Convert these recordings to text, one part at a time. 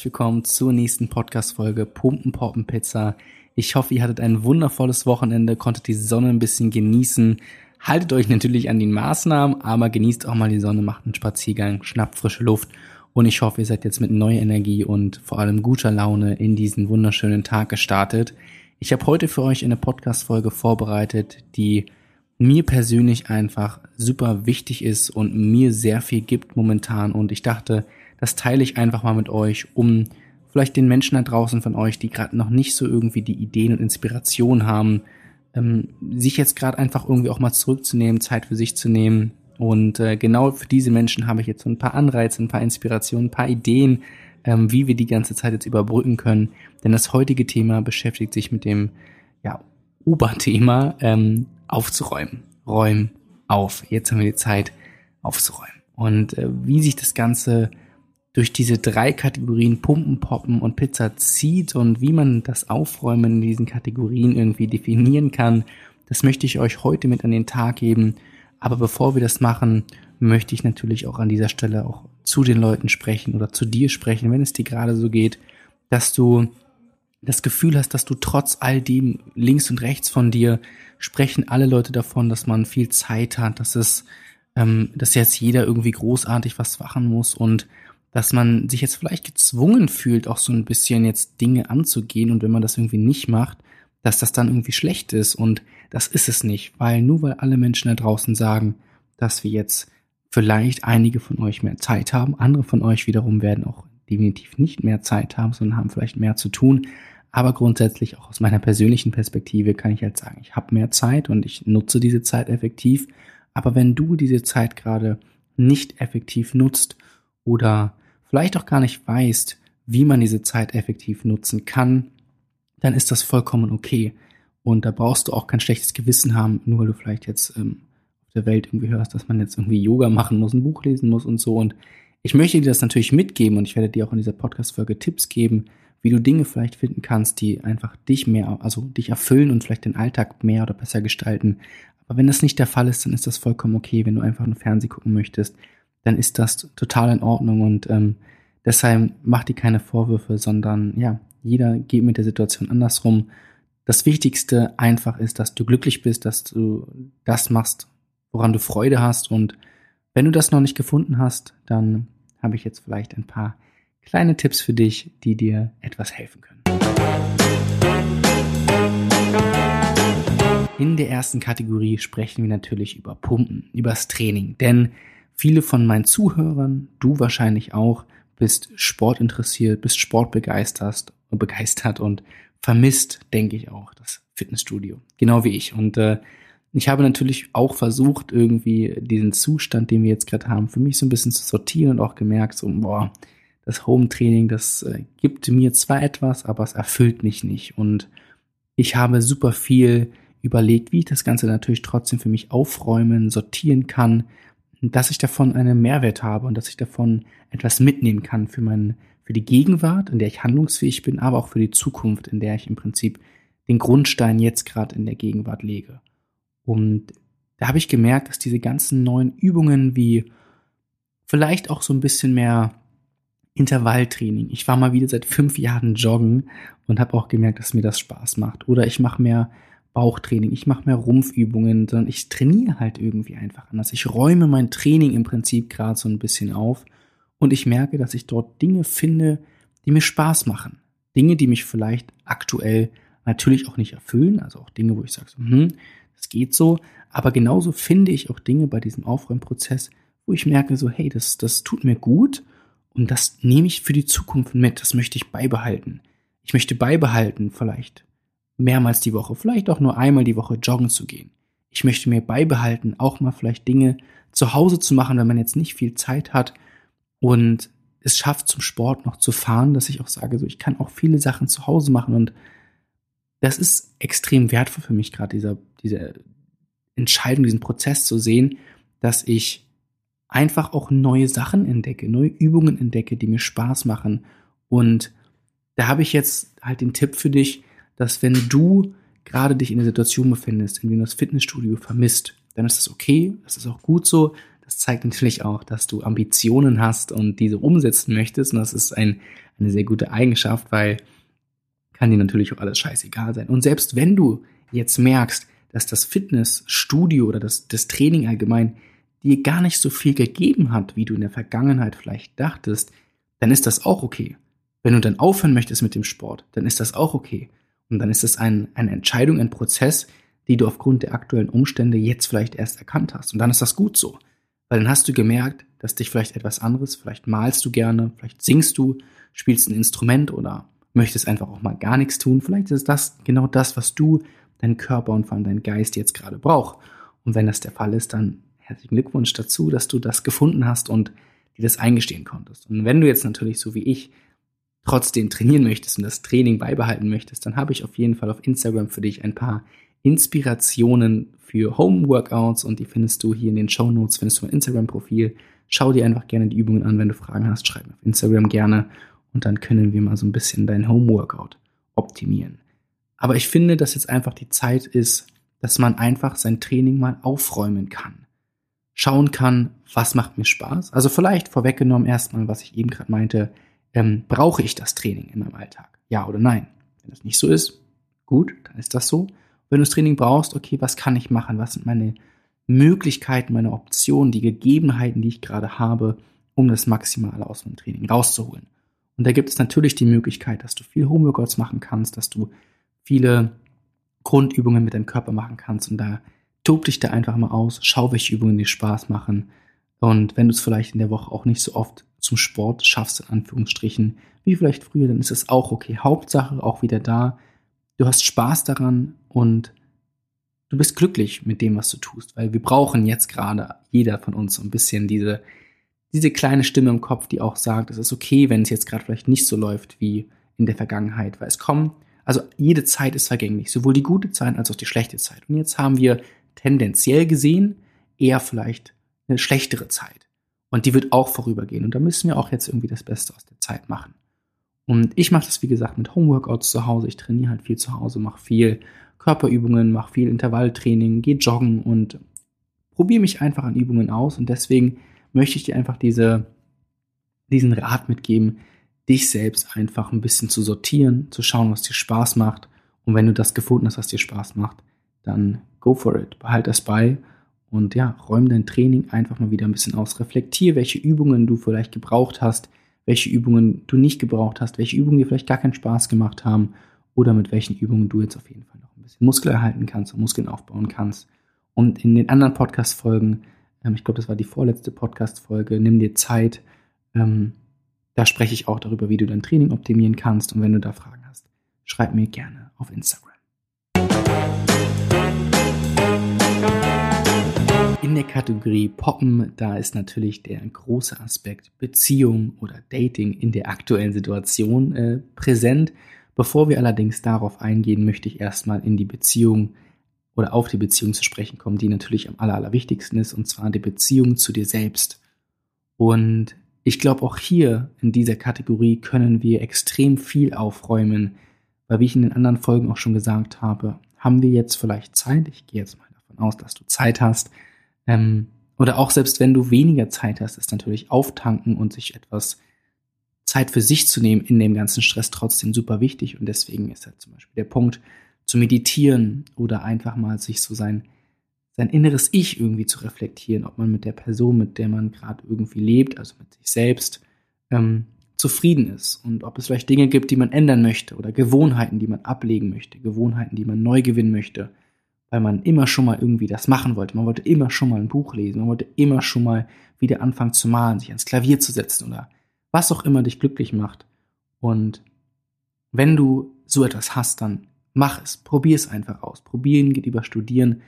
herzlich willkommen zur nächsten Podcast-Folge Pumpen Poppen Pizza. Ich hoffe, ihr hattet ein wundervolles Wochenende, konntet die Sonne ein bisschen genießen. Haltet euch natürlich an die Maßnahmen, aber genießt auch mal die Sonne, macht einen Spaziergang, schnappt frische Luft. Und ich hoffe, ihr seid jetzt mit neuer Energie und vor allem guter Laune in diesen wunderschönen Tag gestartet. Ich habe heute für euch eine Podcast-Folge vorbereitet, die mir persönlich einfach super wichtig ist und mir sehr viel gibt momentan. Und ich dachte, das teile ich einfach mal mit euch, um vielleicht den Menschen da draußen von euch, die gerade noch nicht so irgendwie die Ideen und Inspiration haben, ähm, sich jetzt gerade einfach irgendwie auch mal zurückzunehmen, Zeit für sich zu nehmen. Und äh, genau für diese Menschen habe ich jetzt so ein paar Anreize, ein paar Inspirationen, ein paar Ideen, ähm, wie wir die ganze Zeit jetzt überbrücken können. Denn das heutige Thema beschäftigt sich mit dem ja, Oberthema ähm, aufzuräumen. Räumen auf. Jetzt haben wir die Zeit aufzuräumen. Und äh, wie sich das Ganze durch diese drei Kategorien Pumpen, Poppen und Pizza zieht und wie man das Aufräumen in diesen Kategorien irgendwie definieren kann, das möchte ich euch heute mit an den Tag geben. Aber bevor wir das machen, möchte ich natürlich auch an dieser Stelle auch zu den Leuten sprechen oder zu dir sprechen, wenn es dir gerade so geht, dass du das Gefühl hast, dass du trotz all dem links und rechts von dir sprechen alle Leute davon, dass man viel Zeit hat, dass es, ähm, dass jetzt jeder irgendwie großartig was machen muss und dass man sich jetzt vielleicht gezwungen fühlt, auch so ein bisschen jetzt Dinge anzugehen und wenn man das irgendwie nicht macht, dass das dann irgendwie schlecht ist und das ist es nicht, weil nur weil alle Menschen da draußen sagen, dass wir jetzt vielleicht einige von euch mehr Zeit haben, andere von euch wiederum werden auch definitiv nicht mehr Zeit haben, sondern haben vielleicht mehr zu tun. Aber grundsätzlich auch aus meiner persönlichen Perspektive kann ich halt sagen, ich habe mehr Zeit und ich nutze diese Zeit effektiv. Aber wenn du diese Zeit gerade nicht effektiv nutzt oder vielleicht auch gar nicht weißt, wie man diese Zeit effektiv nutzen kann, dann ist das vollkommen okay. Und da brauchst du auch kein schlechtes Gewissen haben, nur weil du vielleicht jetzt ähm, auf der Welt irgendwie hörst, dass man jetzt irgendwie Yoga machen muss, ein Buch lesen muss und so. Und ich möchte dir das natürlich mitgeben und ich werde dir auch in dieser Podcast-Folge Tipps geben, wie du Dinge vielleicht finden kannst, die einfach dich mehr, also dich erfüllen und vielleicht den Alltag mehr oder besser gestalten. Aber wenn das nicht der Fall ist, dann ist das vollkommen okay. Wenn du einfach nur Fernsehen gucken möchtest, dann ist das total in Ordnung und ähm, deshalb mach dir keine Vorwürfe, sondern ja, jeder geht mit der Situation andersrum. Das Wichtigste einfach ist, dass du glücklich bist, dass du das machst, woran du Freude hast und wenn du das noch nicht gefunden hast, dann habe ich jetzt vielleicht ein paar kleine Tipps für dich, die dir etwas helfen können. In der ersten Kategorie sprechen wir natürlich über Pumpen, über das Training, denn Viele von meinen Zuhörern, du wahrscheinlich auch, bist sportinteressiert, bist sportbegeistert begeistert und vermisst, denke ich auch, das Fitnessstudio. Genau wie ich. Und äh, ich habe natürlich auch versucht, irgendwie diesen Zustand, den wir jetzt gerade haben, für mich so ein bisschen zu sortieren und auch gemerkt, so, boah, das Home-Training, das äh, gibt mir zwar etwas, aber es erfüllt mich nicht. Und ich habe super viel überlegt, wie ich das Ganze natürlich trotzdem für mich aufräumen, sortieren kann dass ich davon einen Mehrwert habe und dass ich davon etwas mitnehmen kann für meinen, für die Gegenwart, in der ich handlungsfähig bin, aber auch für die Zukunft, in der ich im Prinzip den Grundstein jetzt gerade in der Gegenwart lege. Und da habe ich gemerkt, dass diese ganzen neuen Übungen wie vielleicht auch so ein bisschen mehr Intervalltraining. Ich war mal wieder seit fünf Jahren joggen und habe auch gemerkt, dass mir das Spaß macht. Oder ich mache mehr Bauchtraining, ich mache mehr Rumpfübungen, sondern ich trainiere halt irgendwie einfach anders. Ich räume mein Training im Prinzip gerade so ein bisschen auf und ich merke, dass ich dort Dinge finde, die mir Spaß machen. Dinge, die mich vielleicht aktuell natürlich auch nicht erfüllen, also auch Dinge, wo ich sage, so, hm, das geht so, aber genauso finde ich auch Dinge bei diesem Aufräumprozess, wo ich merke, so, hey, das, das tut mir gut und das nehme ich für die Zukunft mit, das möchte ich beibehalten. Ich möchte beibehalten, vielleicht mehrmals die Woche, vielleicht auch nur einmal die Woche joggen zu gehen. Ich möchte mir beibehalten, auch mal vielleicht Dinge zu Hause zu machen, wenn man jetzt nicht viel Zeit hat und es schafft zum Sport noch zu fahren, dass ich auch sage, so ich kann auch viele Sachen zu Hause machen und das ist extrem wertvoll für mich gerade dieser diese Entscheidung, diesen Prozess zu sehen, dass ich einfach auch neue Sachen entdecke, neue Übungen entdecke, die mir Spaß machen und da habe ich jetzt halt den Tipp für dich, dass wenn du gerade dich in der Situation befindest, in der du das Fitnessstudio vermisst, dann ist das okay, das ist auch gut so, das zeigt natürlich auch, dass du Ambitionen hast und diese umsetzen möchtest. Und das ist ein, eine sehr gute Eigenschaft, weil kann dir natürlich auch alles scheißegal sein. Und selbst wenn du jetzt merkst, dass das Fitnessstudio oder das, das Training allgemein dir gar nicht so viel gegeben hat, wie du in der Vergangenheit vielleicht dachtest, dann ist das auch okay. Wenn du dann aufhören möchtest mit dem Sport, dann ist das auch okay. Und dann ist es ein, eine Entscheidung, ein Prozess, die du aufgrund der aktuellen Umstände jetzt vielleicht erst erkannt hast. Und dann ist das gut so. Weil dann hast du gemerkt, dass dich vielleicht etwas anderes, vielleicht malst du gerne, vielleicht singst du, spielst ein Instrument oder möchtest einfach auch mal gar nichts tun. Vielleicht ist das genau das, was du, dein Körper und vor allem dein Geist jetzt gerade braucht. Und wenn das der Fall ist, dann herzlichen Glückwunsch dazu, dass du das gefunden hast und dir das eingestehen konntest. Und wenn du jetzt natürlich so wie ich trotzdem trainieren möchtest und das Training beibehalten möchtest, dann habe ich auf jeden Fall auf Instagram für dich ein paar Inspirationen für Home Workouts und die findest du hier in den Show Notes, findest du mein Instagram-Profil. Schau dir einfach gerne die Übungen an, wenn du Fragen hast, schreib mir auf Instagram gerne und dann können wir mal so ein bisschen dein Home Workout optimieren. Aber ich finde, dass jetzt einfach die Zeit ist, dass man einfach sein Training mal aufräumen kann. Schauen kann, was macht mir Spaß. Also vielleicht vorweggenommen erstmal, was ich eben gerade meinte, ähm, brauche ich das Training in meinem Alltag? Ja oder nein? Wenn das nicht so ist, gut, dann ist das so. Wenn du das Training brauchst, okay, was kann ich machen? Was sind meine Möglichkeiten, meine Optionen, die Gegebenheiten, die ich gerade habe, um das Maximale aus meinem Training rauszuholen? Und da gibt es natürlich die Möglichkeit, dass du viel Homeworkouts machen kannst, dass du viele Grundübungen mit deinem Körper machen kannst und da tob dich da einfach mal aus, schau, welche Übungen dir Spaß machen. Und wenn du es vielleicht in der Woche auch nicht so oft zum Sport schaffst, in Anführungsstrichen, wie vielleicht früher, dann ist es auch okay. Hauptsache auch wieder da. Du hast Spaß daran und du bist glücklich mit dem, was du tust, weil wir brauchen jetzt gerade jeder von uns so ein bisschen diese, diese kleine Stimme im Kopf, die auch sagt, es ist okay, wenn es jetzt gerade vielleicht nicht so läuft wie in der Vergangenheit, weil es kommen, also jede Zeit ist vergänglich, sowohl die gute Zeit als auch die schlechte Zeit. Und jetzt haben wir tendenziell gesehen eher vielleicht eine schlechtere Zeit. Und die wird auch vorübergehen. Und da müssen wir auch jetzt irgendwie das Beste aus der Zeit machen. Und ich mache das, wie gesagt, mit Homeworkouts zu Hause. Ich trainiere halt viel zu Hause, mache viel Körperübungen, mache viel Intervalltraining, gehe joggen und probiere mich einfach an Übungen aus. Und deswegen möchte ich dir einfach diese, diesen Rat mitgeben, dich selbst einfach ein bisschen zu sortieren, zu schauen, was dir Spaß macht. Und wenn du das gefunden hast, was dir Spaß macht, dann go for it. Behalt das bei und ja, räum dein Training einfach mal wieder ein bisschen aus. Reflektier, welche Übungen du vielleicht gebraucht hast, welche Übungen du nicht gebraucht hast, welche Übungen dir vielleicht gar keinen Spaß gemacht haben oder mit welchen Übungen du jetzt auf jeden Fall noch ein bisschen Muskel erhalten kannst und Muskeln aufbauen kannst. Und in den anderen Podcast-Folgen, ähm, ich glaube, das war die vorletzte Podcast-Folge, nimm dir Zeit. Ähm, da spreche ich auch darüber, wie du dein Training optimieren kannst. Und wenn du da Fragen hast, schreib mir gerne auf Instagram. In der Kategorie Poppen, da ist natürlich der große Aspekt Beziehung oder Dating in der aktuellen Situation äh, präsent. Bevor wir allerdings darauf eingehen, möchte ich erstmal in die Beziehung oder auf die Beziehung zu sprechen kommen, die natürlich am aller, allerwichtigsten ist, und zwar die Beziehung zu dir selbst. Und ich glaube, auch hier in dieser Kategorie können wir extrem viel aufräumen, weil wie ich in den anderen Folgen auch schon gesagt habe, haben wir jetzt vielleicht Zeit, ich gehe jetzt mal davon aus, dass du Zeit hast, ähm, oder auch selbst wenn du weniger Zeit hast, ist natürlich auftanken und sich etwas Zeit für sich zu nehmen in dem ganzen Stress trotzdem super wichtig. Und deswegen ist halt zum Beispiel der Punkt zu meditieren oder einfach mal sich so sein, sein inneres Ich irgendwie zu reflektieren, ob man mit der Person, mit der man gerade irgendwie lebt, also mit sich selbst, ähm, zufrieden ist und ob es vielleicht Dinge gibt, die man ändern möchte oder Gewohnheiten, die man ablegen möchte, Gewohnheiten, die man neu gewinnen möchte weil man immer schon mal irgendwie das machen wollte. Man wollte immer schon mal ein Buch lesen, man wollte immer schon mal wieder anfangen zu malen, sich ans Klavier zu setzen oder was auch immer dich glücklich macht. Und wenn du so etwas hast, dann mach es, probier es einfach aus. Probieren geht über Studieren.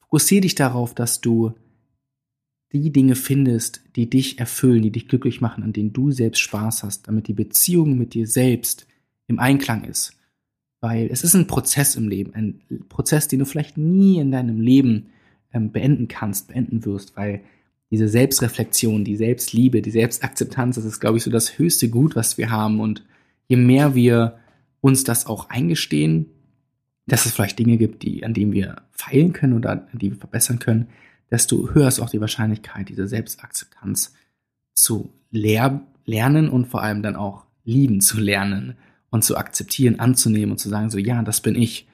Fokussiere dich darauf, dass du die Dinge findest, die dich erfüllen, die dich glücklich machen, an denen du selbst Spaß hast, damit die Beziehung mit dir selbst im Einklang ist. Weil es ist ein Prozess im Leben, ein Prozess, den du vielleicht nie in deinem Leben ähm, beenden kannst, beenden wirst, weil diese Selbstreflexion, die Selbstliebe, die Selbstakzeptanz, das ist, glaube ich, so das höchste Gut, was wir haben. Und je mehr wir uns das auch eingestehen, dass es vielleicht Dinge gibt, die, an denen wir feilen können oder an die wir verbessern können, desto höher ist auch die Wahrscheinlichkeit, diese Selbstakzeptanz zu lehr lernen und vor allem dann auch lieben zu lernen und zu akzeptieren, anzunehmen und zu sagen, so ja, das bin ich.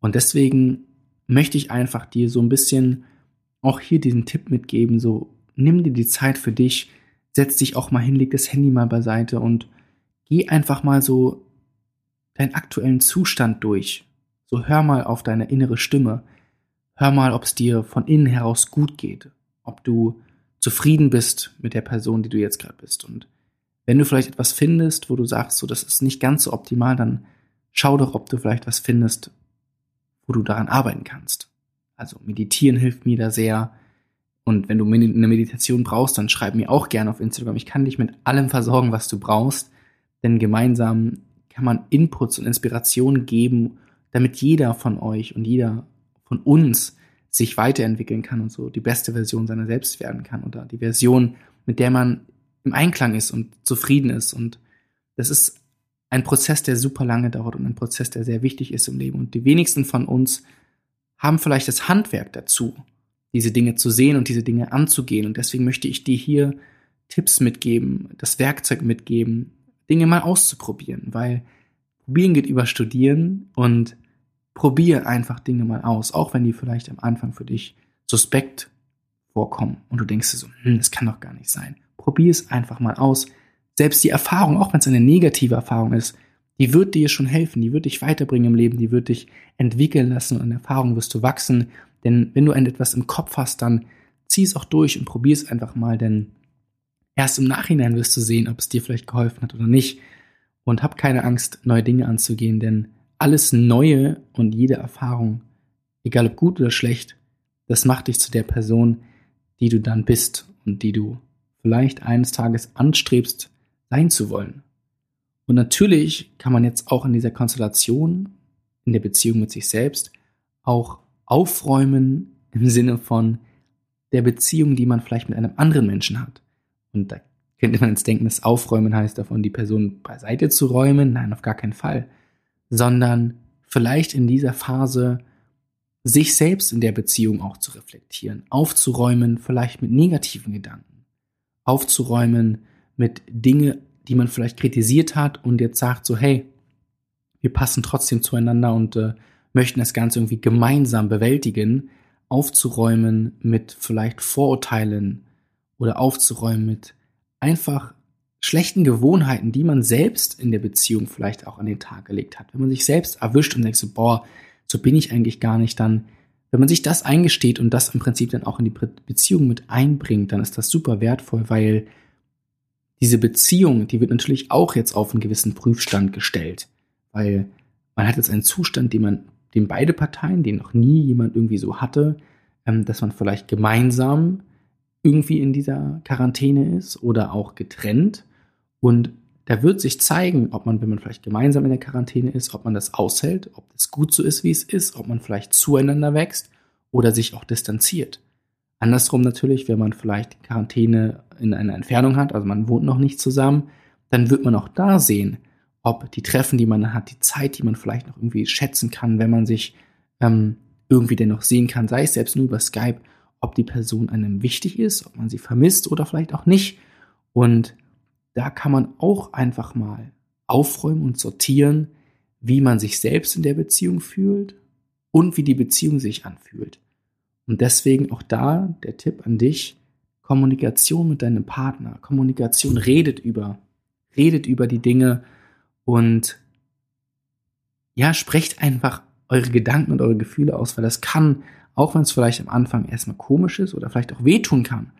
Und deswegen möchte ich einfach dir so ein bisschen auch hier diesen Tipp mitgeben, so nimm dir die Zeit für dich, setz dich auch mal hin, leg das Handy mal beiseite und geh einfach mal so deinen aktuellen Zustand durch. So hör mal auf deine innere Stimme. Hör mal, ob es dir von innen heraus gut geht, ob du zufrieden bist mit der Person, die du jetzt gerade bist. Und wenn du vielleicht etwas findest, wo du sagst, so das ist nicht ganz so optimal, dann schau doch, ob du vielleicht was findest, wo du daran arbeiten kannst. Also meditieren hilft mir da sehr. Und wenn du eine Meditation brauchst, dann schreib mir auch gerne auf Instagram. Ich kann dich mit allem versorgen, was du brauchst. Denn gemeinsam kann man Inputs und Inspirationen geben, damit jeder von euch und jeder von uns sich weiterentwickeln kann und so die beste Version seiner selbst werden kann oder die Version, mit der man im Einklang ist und zufrieden ist. Und das ist ein Prozess, der super lange dauert und ein Prozess, der sehr wichtig ist im Leben. Und die wenigsten von uns haben vielleicht das Handwerk dazu, diese Dinge zu sehen und diese Dinge anzugehen. Und deswegen möchte ich dir hier Tipps mitgeben, das Werkzeug mitgeben, Dinge mal auszuprobieren, weil probieren geht über studieren und probier einfach Dinge mal aus, auch wenn die vielleicht am Anfang für dich suspekt vorkommen und du denkst dir so, hm, das kann doch gar nicht sein. Probier es einfach mal aus. Selbst die Erfahrung, auch wenn es eine negative Erfahrung ist, die wird dir schon helfen, die wird dich weiterbringen im Leben, die wird dich entwickeln lassen und in Erfahrung wirst du wachsen. Denn wenn du etwas im Kopf hast, dann zieh es auch durch und probier es einfach mal, denn erst im Nachhinein wirst du sehen, ob es dir vielleicht geholfen hat oder nicht. Und hab keine Angst, neue Dinge anzugehen, denn alles Neue und jede Erfahrung, egal ob gut oder schlecht, das macht dich zu der Person, die du dann bist und die du vielleicht eines Tages anstrebst, sein zu wollen. Und natürlich kann man jetzt auch in dieser Konstellation, in der Beziehung mit sich selbst, auch aufräumen im Sinne von der Beziehung, die man vielleicht mit einem anderen Menschen hat. Und da könnte man jetzt denken, das Aufräumen heißt davon, die Person beiseite zu räumen. Nein, auf gar keinen Fall. Sondern vielleicht in dieser Phase sich selbst in der Beziehung auch zu reflektieren, aufzuräumen, vielleicht mit negativen Gedanken aufzuräumen mit Dinge, die man vielleicht kritisiert hat und jetzt sagt so, hey, wir passen trotzdem zueinander und äh, möchten das Ganze irgendwie gemeinsam bewältigen, aufzuräumen mit vielleicht Vorurteilen oder aufzuräumen mit einfach schlechten Gewohnheiten, die man selbst in der Beziehung vielleicht auch an den Tag gelegt hat. Wenn man sich selbst erwischt und denkt so, boah, so bin ich eigentlich gar nicht, dann wenn man sich das eingesteht und das im Prinzip dann auch in die Beziehung mit einbringt, dann ist das super wertvoll, weil diese Beziehung, die wird natürlich auch jetzt auf einen gewissen Prüfstand gestellt, weil man hat jetzt einen Zustand, den man, den beide Parteien, den noch nie jemand irgendwie so hatte, ähm, dass man vielleicht gemeinsam irgendwie in dieser Quarantäne ist oder auch getrennt. Und da wird sich zeigen, ob man, wenn man vielleicht gemeinsam in der Quarantäne ist, ob man das aushält, ob das gut so ist, wie es ist, ob man vielleicht zueinander wächst oder sich auch distanziert. Andersrum natürlich, wenn man vielleicht Quarantäne in einer Entfernung hat, also man wohnt noch nicht zusammen, dann wird man auch da sehen, ob die Treffen, die man hat, die Zeit, die man vielleicht noch irgendwie schätzen kann, wenn man sich ähm, irgendwie dennoch sehen kann, sei es selbst nur über Skype, ob die Person einem wichtig ist, ob man sie vermisst oder vielleicht auch nicht. Und da kann man auch einfach mal aufräumen und sortieren, wie man sich selbst in der Beziehung fühlt und wie die Beziehung sich anfühlt. Und deswegen auch da der Tipp an dich, Kommunikation mit deinem Partner. Kommunikation redet über, redet über die Dinge und ja, sprecht einfach eure Gedanken und eure Gefühle aus, weil das kann, auch wenn es vielleicht am Anfang erstmal komisch ist oder vielleicht auch wehtun kann,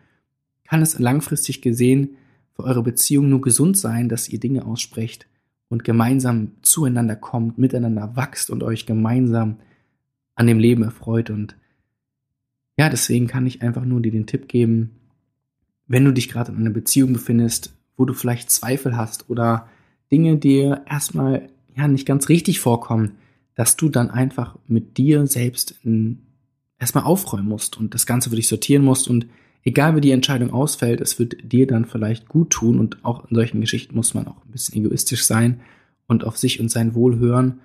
kann es langfristig gesehen für eure Beziehung nur gesund sein, dass ihr Dinge aussprecht und gemeinsam zueinander kommt, miteinander wachst und euch gemeinsam an dem Leben erfreut. Und ja, deswegen kann ich einfach nur dir den Tipp geben, wenn du dich gerade in einer Beziehung befindest, wo du vielleicht Zweifel hast oder Dinge dir erstmal ja nicht ganz richtig vorkommen, dass du dann einfach mit dir selbst in, erstmal aufräumen musst und das Ganze für dich sortieren musst und egal wie die Entscheidung ausfällt, es wird dir dann vielleicht gut tun und auch in solchen Geschichten muss man auch ein bisschen egoistisch sein und auf sich und sein Wohl hören.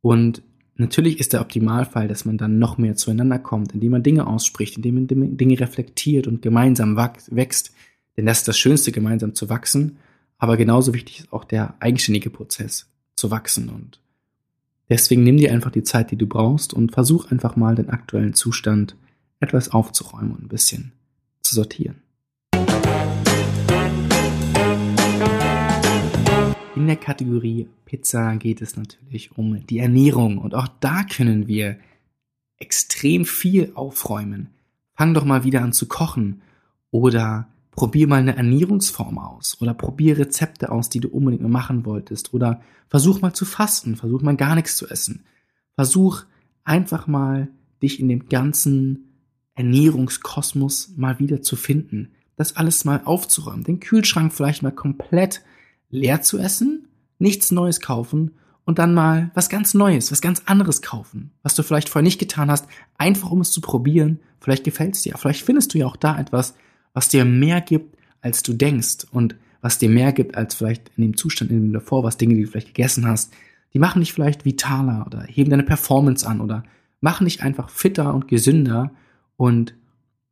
Und natürlich ist der Optimalfall, dass man dann noch mehr zueinander kommt, indem man Dinge ausspricht, indem man Dinge reflektiert und gemeinsam wächst. Denn das ist das Schönste, gemeinsam zu wachsen. Aber genauso wichtig ist auch der eigenständige Prozess, zu wachsen. Und deswegen nimm dir einfach die Zeit, die du brauchst und versuch einfach mal den aktuellen Zustand etwas aufzuräumen und ein bisschen zu sortieren. In der Kategorie Pizza geht es natürlich um die Ernährung und auch da können wir extrem viel aufräumen. Fang doch mal wieder an zu kochen oder probier mal eine Ernährungsform aus oder probier Rezepte aus, die du unbedingt mal machen wolltest oder versuch mal zu fasten, versuch mal gar nichts zu essen. Versuch einfach mal dich in dem ganzen Ernährungskosmos mal wieder zu finden, das alles mal aufzuräumen, den Kühlschrank vielleicht mal komplett leer zu essen, nichts Neues kaufen und dann mal was ganz Neues, was ganz anderes kaufen, was du vielleicht vorher nicht getan hast, einfach um es zu probieren. Vielleicht gefällt es dir. Vielleicht findest du ja auch da etwas, was dir mehr gibt, als du denkst und was dir mehr gibt, als vielleicht in dem Zustand, in dem du davor warst, Dinge, die du vielleicht gegessen hast. Die machen dich vielleicht vitaler oder heben deine Performance an oder machen dich einfach fitter und gesünder und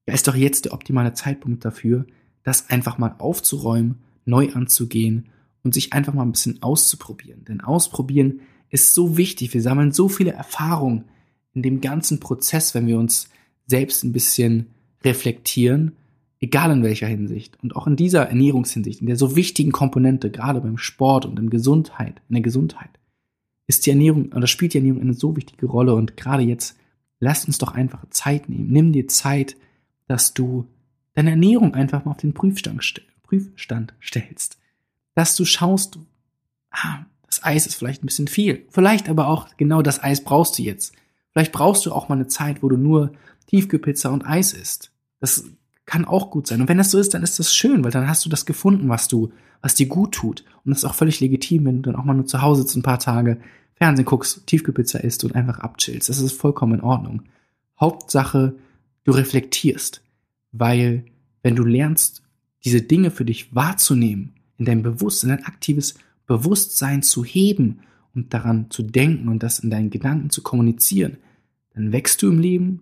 ja, ist doch jetzt der optimale Zeitpunkt dafür, das einfach mal aufzuräumen, neu anzugehen und sich einfach mal ein bisschen auszuprobieren. Denn ausprobieren ist so wichtig. Wir sammeln so viele Erfahrungen in dem ganzen Prozess, wenn wir uns selbst ein bisschen reflektieren, egal in welcher Hinsicht. Und auch in dieser Ernährungshinsicht, in der so wichtigen Komponente, gerade beim Sport und in Gesundheit, in der Gesundheit, ist die Ernährung, oder spielt die Ernährung eine so wichtige Rolle. Und gerade jetzt, lasst uns doch einfach Zeit nehmen. Nimm dir Zeit, dass du deine Ernährung einfach mal auf den Prüfstand, Prüfstand stellst dass du schaust, ah, das Eis ist vielleicht ein bisschen viel. Vielleicht aber auch genau das Eis brauchst du jetzt. Vielleicht brauchst du auch mal eine Zeit, wo du nur Tiefkühlpizza und Eis isst. Das kann auch gut sein. Und wenn das so ist, dann ist das schön, weil dann hast du das gefunden, was du, was dir gut tut. Und das ist auch völlig legitim, wenn du dann auch mal nur zu Hause sitzt ein paar Tage, Fernsehen guckst, Tiefkühlpizza isst und einfach abchillst. Das ist vollkommen in Ordnung. Hauptsache, du reflektierst. Weil, wenn du lernst, diese Dinge für dich wahrzunehmen in dein Bewusstsein, ein aktives Bewusstsein zu heben und daran zu denken und das in deinen Gedanken zu kommunizieren, dann wächst du im Leben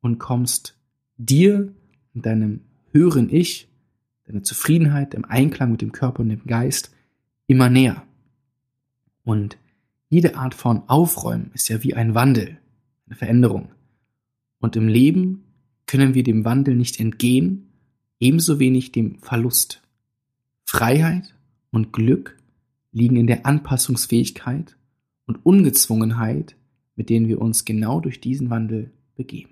und kommst dir und deinem höheren Ich, deiner Zufriedenheit, dem Einklang mit dem Körper und dem Geist immer näher. Und jede Art von Aufräumen ist ja wie ein Wandel, eine Veränderung. Und im Leben können wir dem Wandel nicht entgehen, ebenso wenig dem Verlust. Freiheit und Glück liegen in der Anpassungsfähigkeit und Ungezwungenheit, mit denen wir uns genau durch diesen Wandel begeben.